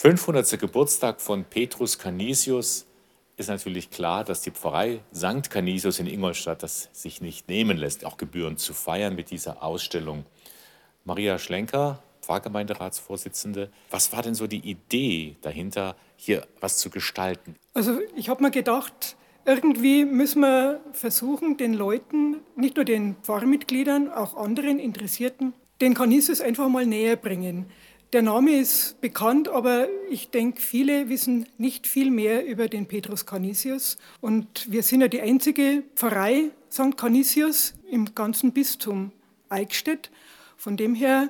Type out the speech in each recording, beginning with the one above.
500. Geburtstag von Petrus Canisius ist natürlich klar, dass die Pfarrei St. Canisius in Ingolstadt das sich nicht nehmen lässt, auch Gebühren zu feiern mit dieser Ausstellung. Maria Schlenker, Pfarrgemeinderatsvorsitzende, was war denn so die Idee dahinter, hier was zu gestalten? Also ich habe mir gedacht, irgendwie müssen wir versuchen, den Leuten, nicht nur den Pfarrmitgliedern, auch anderen Interessierten, den Canisius einfach mal näher bringen. Der Name ist bekannt, aber ich denke, viele wissen nicht viel mehr über den Petrus Canisius. Und wir sind ja die einzige Pfarrei St. Canisius im ganzen Bistum Eichstätt. Von dem her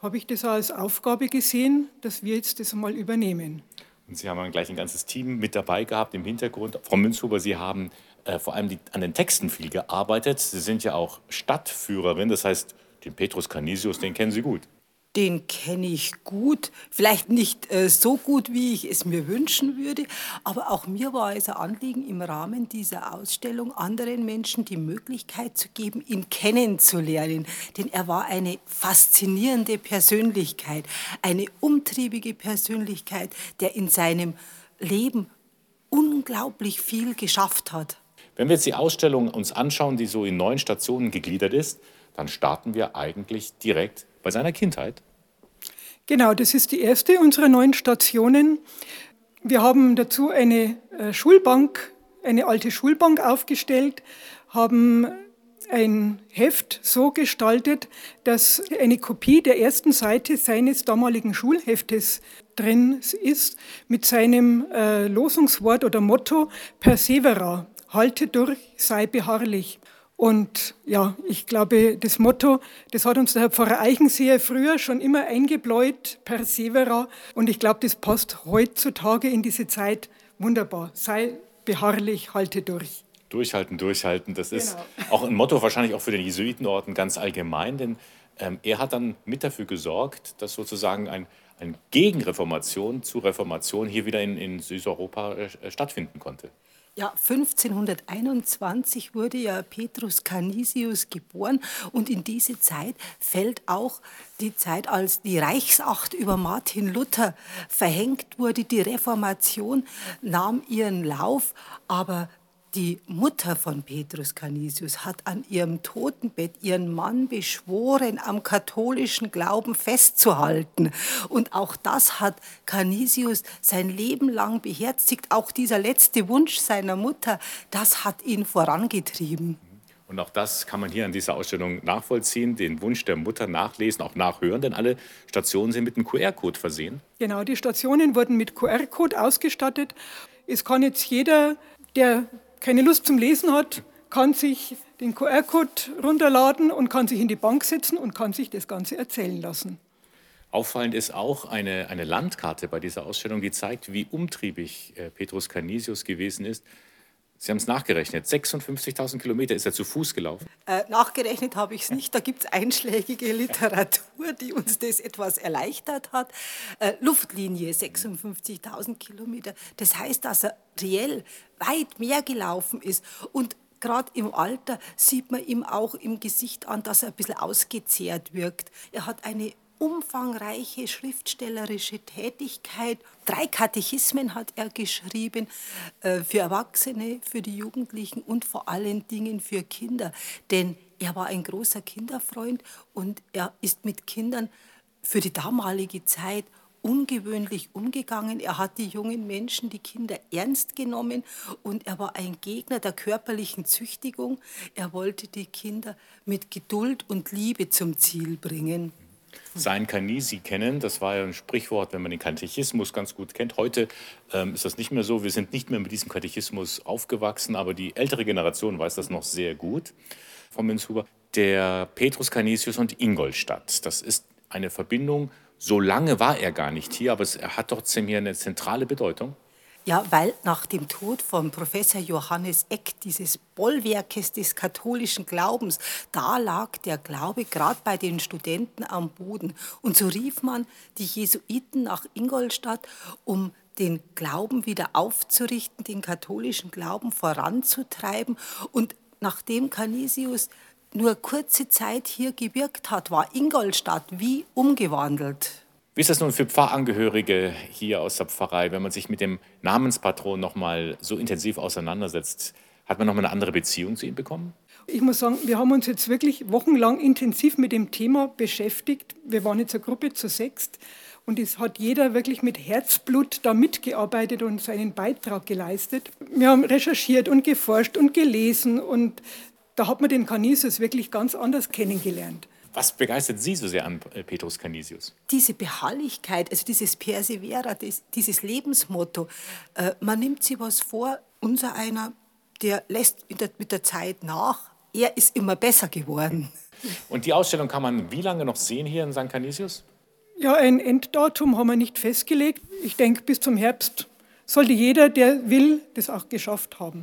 habe ich das als Aufgabe gesehen, dass wir jetzt das mal übernehmen. Und Sie haben dann gleich ein ganzes Team mit dabei gehabt im Hintergrund. Frau Münzhuber, Sie haben äh, vor allem die, an den Texten viel gearbeitet. Sie sind ja auch Stadtführerin, das heißt, den Petrus Canisius, den kennen Sie gut den kenne ich gut. Vielleicht nicht äh, so gut, wie ich es mir wünschen würde, aber auch mir war es ein Anliegen, im Rahmen dieser Ausstellung anderen Menschen die Möglichkeit zu geben, ihn kennenzulernen. Denn er war eine faszinierende Persönlichkeit, eine umtriebige Persönlichkeit, der in seinem Leben unglaublich viel geschafft hat. Wenn wir jetzt die Ausstellung uns anschauen, die so in neun Stationen gegliedert ist, dann starten wir eigentlich direkt bei seiner Kindheit. Genau, das ist die erste unserer neuen Stationen. Wir haben dazu eine äh, Schulbank, eine alte Schulbank aufgestellt, haben ein Heft so gestaltet, dass eine Kopie der ersten Seite seines damaligen Schulheftes drin ist, mit seinem äh, Losungswort oder Motto Persevera, halte durch, sei beharrlich. Und ja, ich glaube, das Motto, das hat uns der Herr Pfarrer Eichenseher früher schon immer eingebläut, Persevera. Und ich glaube, das passt heutzutage in diese Zeit wunderbar. Sei beharrlich, halte durch. Durchhalten, durchhalten. Das ist genau. auch ein Motto wahrscheinlich auch für den Jesuitenorden ganz allgemein, denn ähm, er hat dann mit dafür gesorgt, dass sozusagen ein, eine Gegenreformation zu Reformation hier wieder in, in Südeuropa äh, stattfinden konnte. Ja, 1521 wurde ja Petrus Canisius geboren und in diese Zeit fällt auch die Zeit, als die Reichsacht über Martin Luther verhängt wurde. Die Reformation nahm ihren Lauf, aber die Mutter von Petrus Canisius hat an ihrem Totenbett ihren Mann beschworen, am katholischen Glauben festzuhalten. Und auch das hat Canisius sein Leben lang beherzigt. Auch dieser letzte Wunsch seiner Mutter, das hat ihn vorangetrieben. Und auch das kann man hier an dieser Ausstellung nachvollziehen, den Wunsch der Mutter nachlesen, auch nachhören, denn alle Stationen sind mit einem QR-Code versehen. Genau, die Stationen wurden mit QR-Code ausgestattet. Es kann jetzt jeder, der keine Lust zum Lesen hat, kann sich den QR-Code runterladen und kann sich in die Bank setzen und kann sich das Ganze erzählen lassen. Auffallend ist auch eine, eine Landkarte bei dieser Ausstellung, die zeigt, wie umtriebig äh, Petrus Canisius gewesen ist. Sie haben es nachgerechnet. 56.000 Kilometer ist er zu Fuß gelaufen. Äh, nachgerechnet habe ich es nicht. Da gibt es einschlägige Literatur, die uns das etwas erleichtert hat. Äh, Luftlinie 56.000 Kilometer. Das heißt, dass er reell weit mehr gelaufen ist. Und gerade im Alter sieht man ihm auch im Gesicht an, dass er ein bisschen ausgezehrt wirkt. Er hat eine umfangreiche schriftstellerische Tätigkeit. Drei Katechismen hat er geschrieben äh, für Erwachsene, für die Jugendlichen und vor allen Dingen für Kinder. Denn er war ein großer Kinderfreund und er ist mit Kindern für die damalige Zeit ungewöhnlich umgegangen. Er hat die jungen Menschen, die Kinder ernst genommen und er war ein Gegner der körperlichen Züchtigung. Er wollte die Kinder mit Geduld und Liebe zum Ziel bringen sein Kanisi kennen. Das war ja ein Sprichwort, wenn man den Katechismus ganz gut kennt. Heute ähm, ist das nicht mehr so. Wir sind nicht mehr mit diesem Katechismus aufgewachsen, aber die ältere Generation weiß das noch sehr gut. Frau Münzhuber, der Petrus Canisius und Ingolstadt, das ist eine Verbindung. So lange war er gar nicht hier, aber er hat trotzdem hier eine zentrale Bedeutung. Ja, weil nach dem Tod von Professor Johannes Eck, dieses Bollwerkes des katholischen Glaubens, da lag der Glaube gerade bei den Studenten am Boden. Und so rief man die Jesuiten nach Ingolstadt, um den Glauben wieder aufzurichten, den katholischen Glauben voranzutreiben. Und nachdem Canisius nur kurze Zeit hier gewirkt hat, war Ingolstadt wie umgewandelt. Wie ist das nun für Pfarrangehörige hier aus der Pfarrei, wenn man sich mit dem Namenspatron noch mal so intensiv auseinandersetzt? Hat man noch mal eine andere Beziehung zu ihm bekommen? Ich muss sagen, wir haben uns jetzt wirklich wochenlang intensiv mit dem Thema beschäftigt. Wir waren jetzt eine Gruppe zu sechst und es hat jeder wirklich mit Herzblut da mitgearbeitet und seinen Beitrag geleistet. Wir haben recherchiert und geforscht und gelesen und da hat man den Canisius wirklich ganz anders kennengelernt. Was begeistert Sie so sehr an äh, Petrus Canisius? Diese Beharrlichkeit, also dieses Persevera, dieses Lebensmotto. Äh, man nimmt sich was vor, unser einer, der lässt mit der Zeit nach. Er ist immer besser geworden. Und die Ausstellung kann man wie lange noch sehen hier in St. Canisius? Ja, ein Enddatum haben wir nicht festgelegt. Ich denke, bis zum Herbst sollte jeder, der will, das auch geschafft haben.